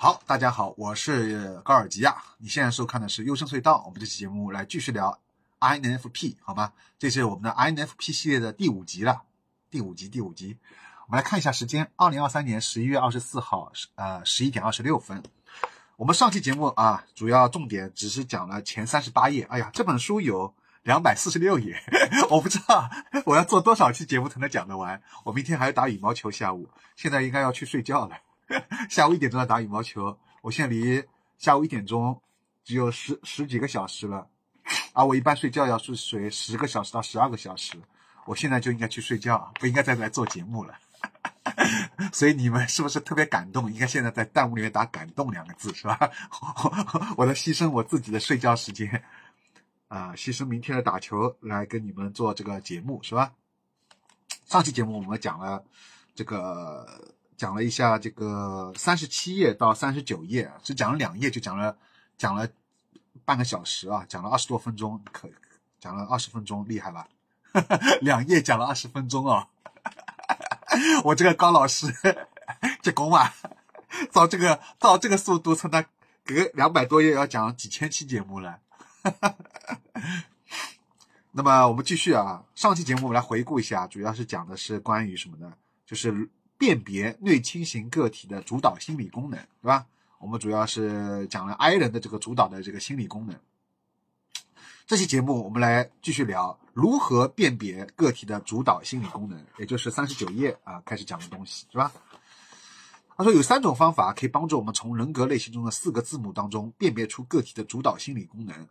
好，大家好，我是高尔基亚。你现在收看的是《优声隧道》，我们这期节目来继续聊 INFP，好吗？这是我们的 INFP 系列的第五集了，第五集，第五集。我们来看一下时间，二零二三年十一月二十四号，呃，十一点二十六分。我们上期节目啊，主要重点只是讲了前三十八页。哎呀，这本书有两百四十六页，我不知道我要做多少期节目才能讲得完。我明天还要打羽毛球，下午现在应该要去睡觉了。下午一点钟要打羽毛球，我现在离下午一点钟只有十十几个小时了，而我一般睡觉要是睡十个小时到十二个小时，我现在就应该去睡觉，不应该再来做节目了。所以你们是不是特别感动？应该现在在弹幕里面打“感动”两个字是吧？我在牺牲我自己的睡觉时间啊，牺牲明天的打球来跟你们做这个节目是吧？上期节目我们讲了这个。讲了一下这个三十七页到三十九页，只讲了两页就讲了讲了半个小时啊，讲了二十多分钟，可讲了二十分钟，厉害吧？两页讲了二十分钟啊！我这个高老师结功啊！到这个到这个速度，从那隔两百多页要讲几千期节目了。那么我们继续啊，上期节目我们来回顾一下，主要是讲的是关于什么呢？就是。辨别内倾型个体的主导心理功能，对吧？我们主要是讲了 I 人的这个主导的这个心理功能。这期节目我们来继续聊如何辨别个体的主导心理功能，也就是三十九页啊开始讲的东西，是吧？他说有三种方法可以帮助我们从人格类型中的四个字母当中辨别出个体的主导心理功能。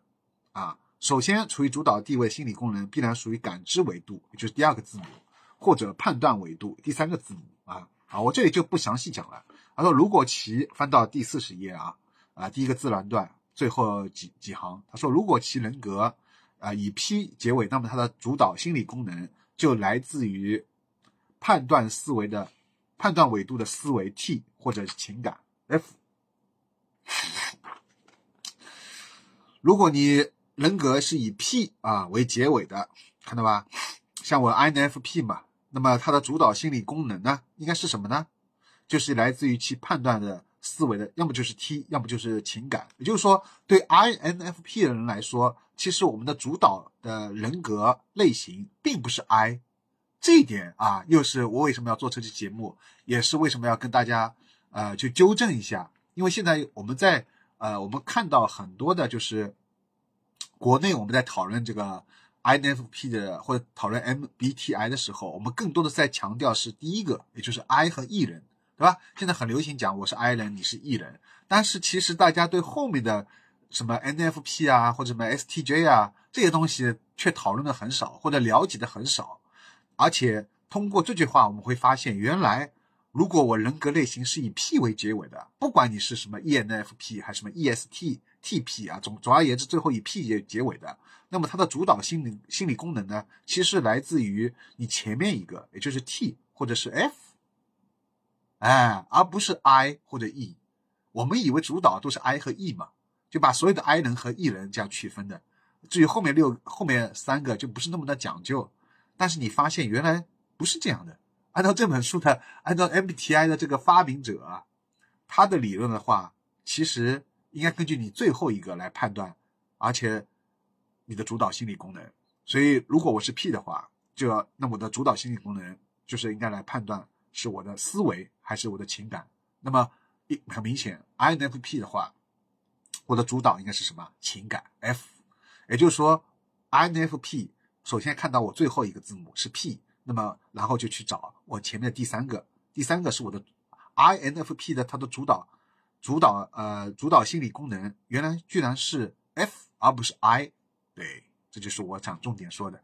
啊，首先处于主导地位心理功能必然属于感知维度，也就是第二个字母。或者判断维度第三个字母啊，我这里就不详细讲了。他说，如果其翻到第四十页啊啊，第一个自然段最后几几行，他说，如果其人格啊以 P 结尾，那么它的主导心理功能就来自于判断思维的判断维度的思维 T 或者情感 F。如果你人格是以 P 啊为结尾的，看到吧？像我 INFP 嘛。那么它的主导心理功能呢，应该是什么呢？就是来自于其判断的思维的，要么就是 T，要么就是情感。也就是说，对 INFP 的人来说，其实我们的主导的人格类型并不是 I。这一点啊，又是我为什么要做这期节目，也是为什么要跟大家呃去纠正一下。因为现在我们在呃我们看到很多的就是国内我们在讨论这个。INFP 的或者讨论 MBTI 的时候，我们更多的在强调是第一个，也就是 I 和 E 人，对吧？现在很流行讲我是 I 人，你是 E 人，但是其实大家对后面的什么 NFP 啊或者什么 STJ 啊这些东西却讨论的很少，或者了解的很少。而且通过这句话，我们会发现，原来如果我人格类型是以 P 为结尾的，不管你是什么 ENFP 还是什么 EST。T.P 啊，总总而言之，最后以 P 结结尾的，那么它的主导心理心理功能呢，其实来自于你前面一个，也就是 T 或者是 F，哎，而不是 I 或者 E。我们以为主导都是 I 和 E 嘛，就把所有的 I 人和 E 人这样区分的。至于后面六后面三个就不是那么的讲究，但是你发现原来不是这样的。按照这本书的，按照 MBTI 的这个发明者啊，他的理论的话，其实。应该根据你最后一个来判断，而且你的主导心理功能。所以，如果我是 P 的话，就要那我的主导心理功能就是应该来判断是我的思维还是我的情感。那么，一很明显，INFP 的话，我的主导应该是什么？情感 F。也就是说，INFP 首先看到我最后一个字母是 P，那么然后就去找我前面的第三个，第三个是我的 INFP 的它的主导。主导呃，主导心理功能原来居然是 F 而不是 I，对，这就是我想重点说的，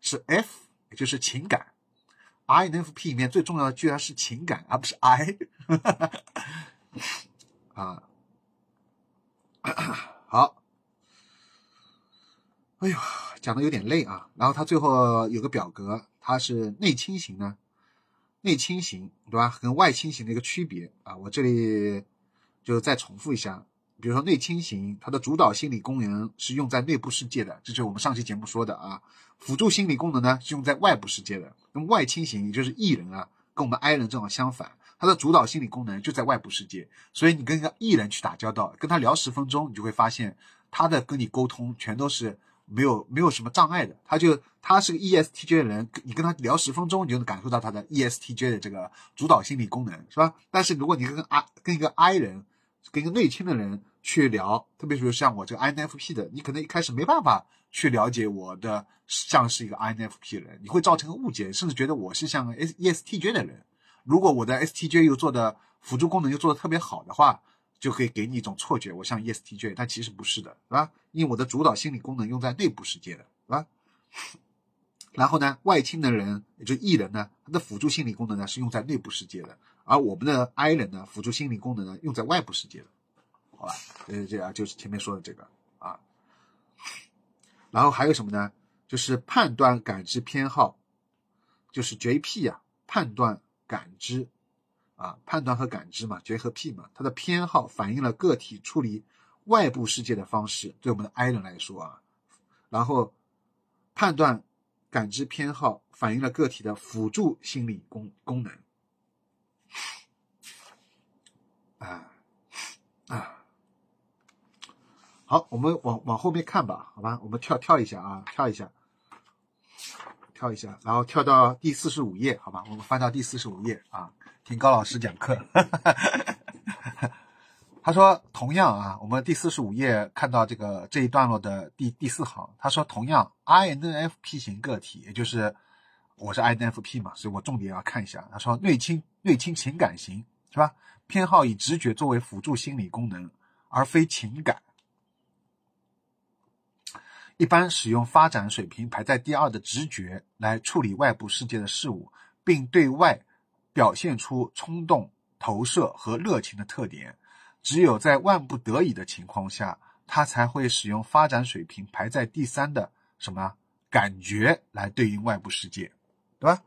是 F，也就是情感。INFP 里面最重要的居然是情感，而不是 I。啊，好，哎呦，讲的有点累啊。然后他最后有个表格，它是内倾型呢，内倾型对吧？跟外倾型的一个区别啊，我这里。就是再重复一下，比如说内倾型，它的主导心理功能是用在内部世界的，这就是我们上期节目说的啊。辅助心理功能呢是用在外部世界的。那么外倾型，也就是 E 人啊，跟我们 I 人正好相反，他的主导心理功能就在外部世界。所以你跟一个 E 人去打交道，跟他聊十分钟，你就会发现他的跟你沟通全都是没有没有什么障碍的。他就他是个 ESTJ 的人，你跟他聊十分钟，你就能感受到他的 ESTJ 的这个主导心理功能，是吧？但是如果你跟 I 跟一个 I 人，跟一个内倾的人去聊，特别是像我这个 INFP 的，你可能一开始没办法去了解我的像是一个 INFP 人，你会造成误解，甚至觉得我是像 ESTJ 的人。如果我的 STJ 又做的辅助功能又做的特别好的话，就可以给你一种错觉，我像 ESTJ，但其实不是的，是吧？因为我的主导心理功能用在内部世界的，是吧？然后呢，外倾的人，也就 E 人呢，他的辅助心理功能呢是用在内部世界的。而我们的 I 人呢，辅助心理功能呢，用在外部世界的，好吧？呃，这啊就是前面说的这个啊。然后还有什么呢？就是判断感知偏好，就是 JP 呀，判断感知啊，判断和感知嘛，J 和 P 嘛，它的偏好反映了个体处理外部世界的方式。对我们的 I 人来说啊，然后判断感知偏好反映了个体的辅助心理功功能。啊啊，好，我们往往后面看吧，好吧，我们跳跳一下啊，跳一下，跳一下，然后跳到第四十五页，好吧，我们翻到第四十五页啊，听高老师讲课。哈哈哈他说，同样啊，我们第四十五页看到这个这一段落的第第四行，他说，同样，INFP 型个体，也就是我是 INFP 嘛，所以我重点要看一下。他说，内倾内倾情感型是吧？偏好以直觉作为辅助心理功能，而非情感。一般使用发展水平排在第二的直觉来处理外部世界的事物，并对外表现出冲动、投射和热情的特点。只有在万不得已的情况下，他才会使用发展水平排在第三的什么感觉来对应外部世界，对吧？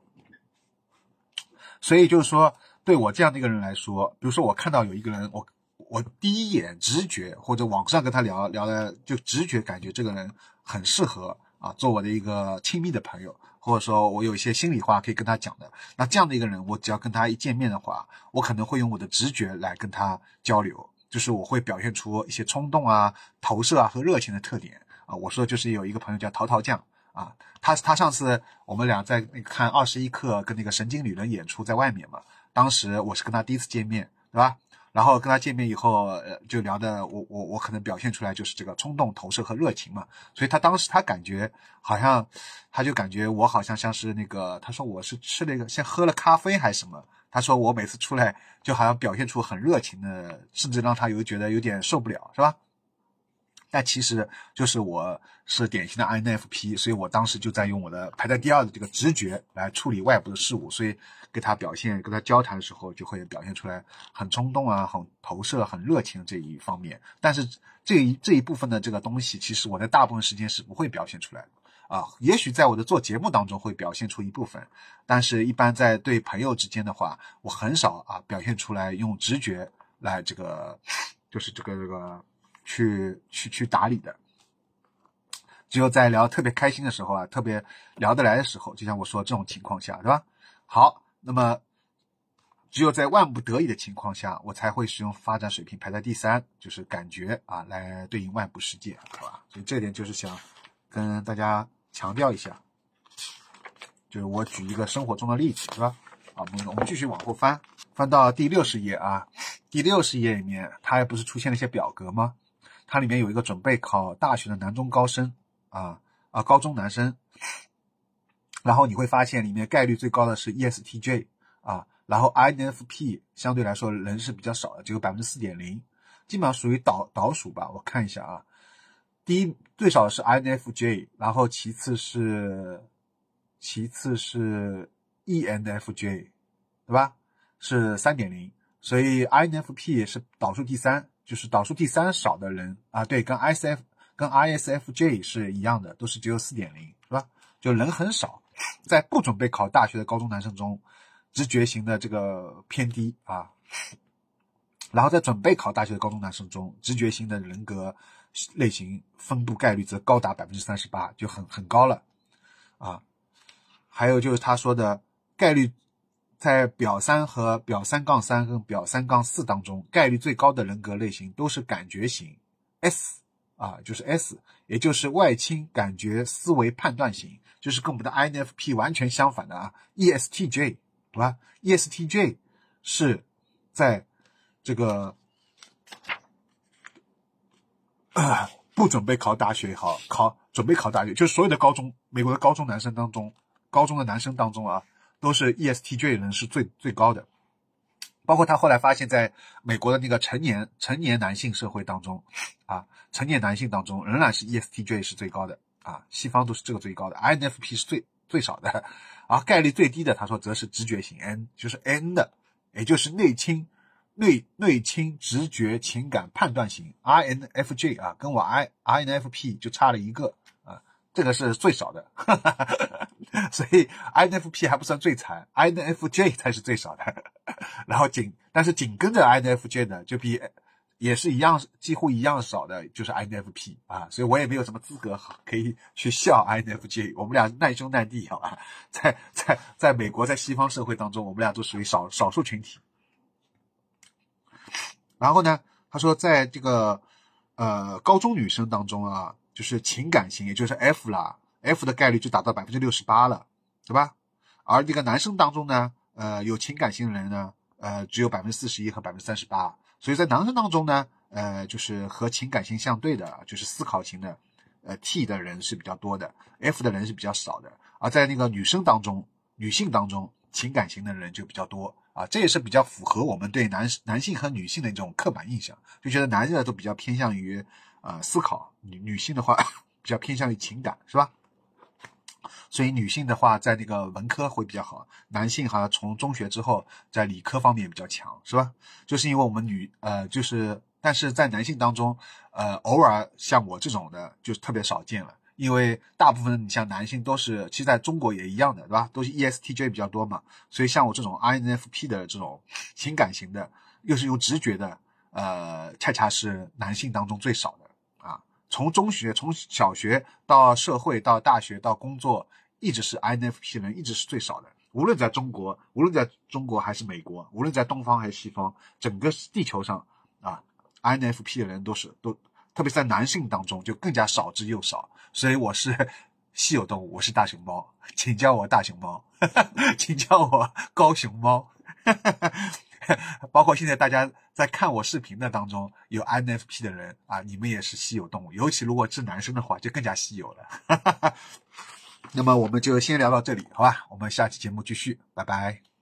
所以就是说。对我这样的一个人来说，比如说我看到有一个人，我我第一眼直觉或者网上跟他聊聊的，就直觉感觉这个人很适合啊做我的一个亲密的朋友，或者说我有一些心里话可以跟他讲的。那这样的一个人，我只要跟他一见面的话，我可能会用我的直觉来跟他交流，就是我会表现出一些冲动啊、投射啊和热情的特点啊。我说就是有一个朋友叫淘淘酱啊，他他上次我们俩在那看二十一课跟那个神经理论演出在外面嘛。当时我是跟他第一次见面，对吧？然后跟他见面以后，呃，就聊的我我我可能表现出来就是这个冲动、投射和热情嘛。所以他当时他感觉好像，他就感觉我好像像是那个，他说我是吃了一个先喝了咖啡还是什么？他说我每次出来就好像表现出很热情的，甚至让他有觉得有点受不了，是吧？但其实就是我是典型的 INFP，所以我当时就在用我的排在第二的这个直觉来处理外部的事物，所以跟他表现、跟他交谈的时候，就会表现出来很冲动啊、很投射、很热情这一方面。但是这一这一部分的这个东西，其实我在大部分时间是不会表现出来的啊。也许在我的做节目当中会表现出一部分，但是一般在对朋友之间的话，我很少啊表现出来用直觉来这个，就是这个这个。去去去打理的，只有在聊特别开心的时候啊，特别聊得来的时候，就像我说这种情况下，是吧？好，那么只有在万不得已的情况下，我才会使用发展水平排在第三，就是感觉啊，来对应外部世界，好吧？所以这点就是想跟大家强调一下，就是我举一个生活中的例子，是吧？好，我们我们继续往后翻，翻到第六十页啊，第六十页里面，它不是出现了一些表格吗？它里面有一个准备考大学的男中高生啊啊高中男生，然后你会发现里面概率最高的是 ESTJ 啊，然后 INFP 相对来说人是比较少的，只有百分之四点零，基本上属于倒倒数吧。我看一下啊，第一最少是 INFJ，然后其次是其次是 ENFJ，对吧？是三点零，所以 INFP 是倒数第三。就是导数第三少的人啊，对，跟 I S F 跟 I S F J 是一样的，都是只有四点零，是吧？就人很少，在不准备考大学的高中男生中，直觉型的这个偏低啊。然后在准备考大学的高中男生中，直觉型的人格类型分布概率则高达百分之三十八，就很很高了啊。还有就是他说的概率。在表三和表三杠三跟表三杠四当中，概率最高的人格类型都是感觉型 S 啊，就是 S，也就是外倾感觉思维判断型，就是跟我们的 INFP 完全相反的啊，ESTJ 对吧？ESTJ 是在这个不准备考大学也好，考准备考大学，就是所有的高中美国的高中男生当中，高中的男生当中啊。都是 ESTJ 人是最最高的，包括他后来发现，在美国的那个成年成年男性社会当中，啊，成年男性当中仍然是 ESTJ 是最高的啊，西方都是这个最高的，INFP 是最最少的，而概率最低的，他说则是直觉型 N，就是 N 的，也就是内倾内内倾直觉情感判断型。INFJ 啊，跟我 I INFP 就差了一个啊，这个是最少的。所以 INFP 还不算最惨，INFJ 才是最少的。然后紧，但是紧跟着 INFJ 的就比也是一样，几乎一样少的，就是 INFP 啊。所以我也没有什么资格可以去笑 INFJ。我们俩难兄难弟，好吧？在在在美国，在西方社会当中，我们俩都属于少少数群体。然后呢，他说，在这个呃高中女生当中啊，就是情感型，也就是 F 啦。F 的概率就达到百分之六十八了，对吧？而这个男生当中呢，呃，有情感型的人呢，呃，只有百分之四十一和百分之三十八。所以在男生当中呢，呃，就是和情感型相对的，就是思考型的，呃，T 的人是比较多的，F 的人是比较少的。而在那个女生当中，女性当中，情感型的人就比较多啊，这也是比较符合我们对男男性和女性的一种刻板印象，就觉得男的都比较偏向于呃思考，女女性的话 比较偏向于情感，是吧？所以女性的话，在那个文科会比较好，男性好像从中学之后在理科方面比较强，是吧？就是因为我们女呃，就是但是在男性当中，呃，偶尔像我这种的就特别少见了，因为大部分你像男性都是，其实在中国也一样的，对吧？都是 ESTJ 比较多嘛，所以像我这种 INFP 的这种情感型的，又是有直觉的，呃，恰恰是男性当中最少的。从中学、从小学到社会、到大学、到工作，一直是 INFP 人，一直是最少的。无论在中国，无论在中国还是美国，无论在东方还是西方，整个地球上啊，INFP 的人都是都，特别在男性当中就更加少之又少。所以我是 稀有动物，我是大熊猫，请叫我大熊猫，请叫我高熊猫。包括现在大家在看我视频的当中，有 INFP 的人啊，你们也是稀有动物，尤其如果是男生的话，就更加稀有了。那么我们就先聊到这里，好吧？我们下期节目继续，拜拜。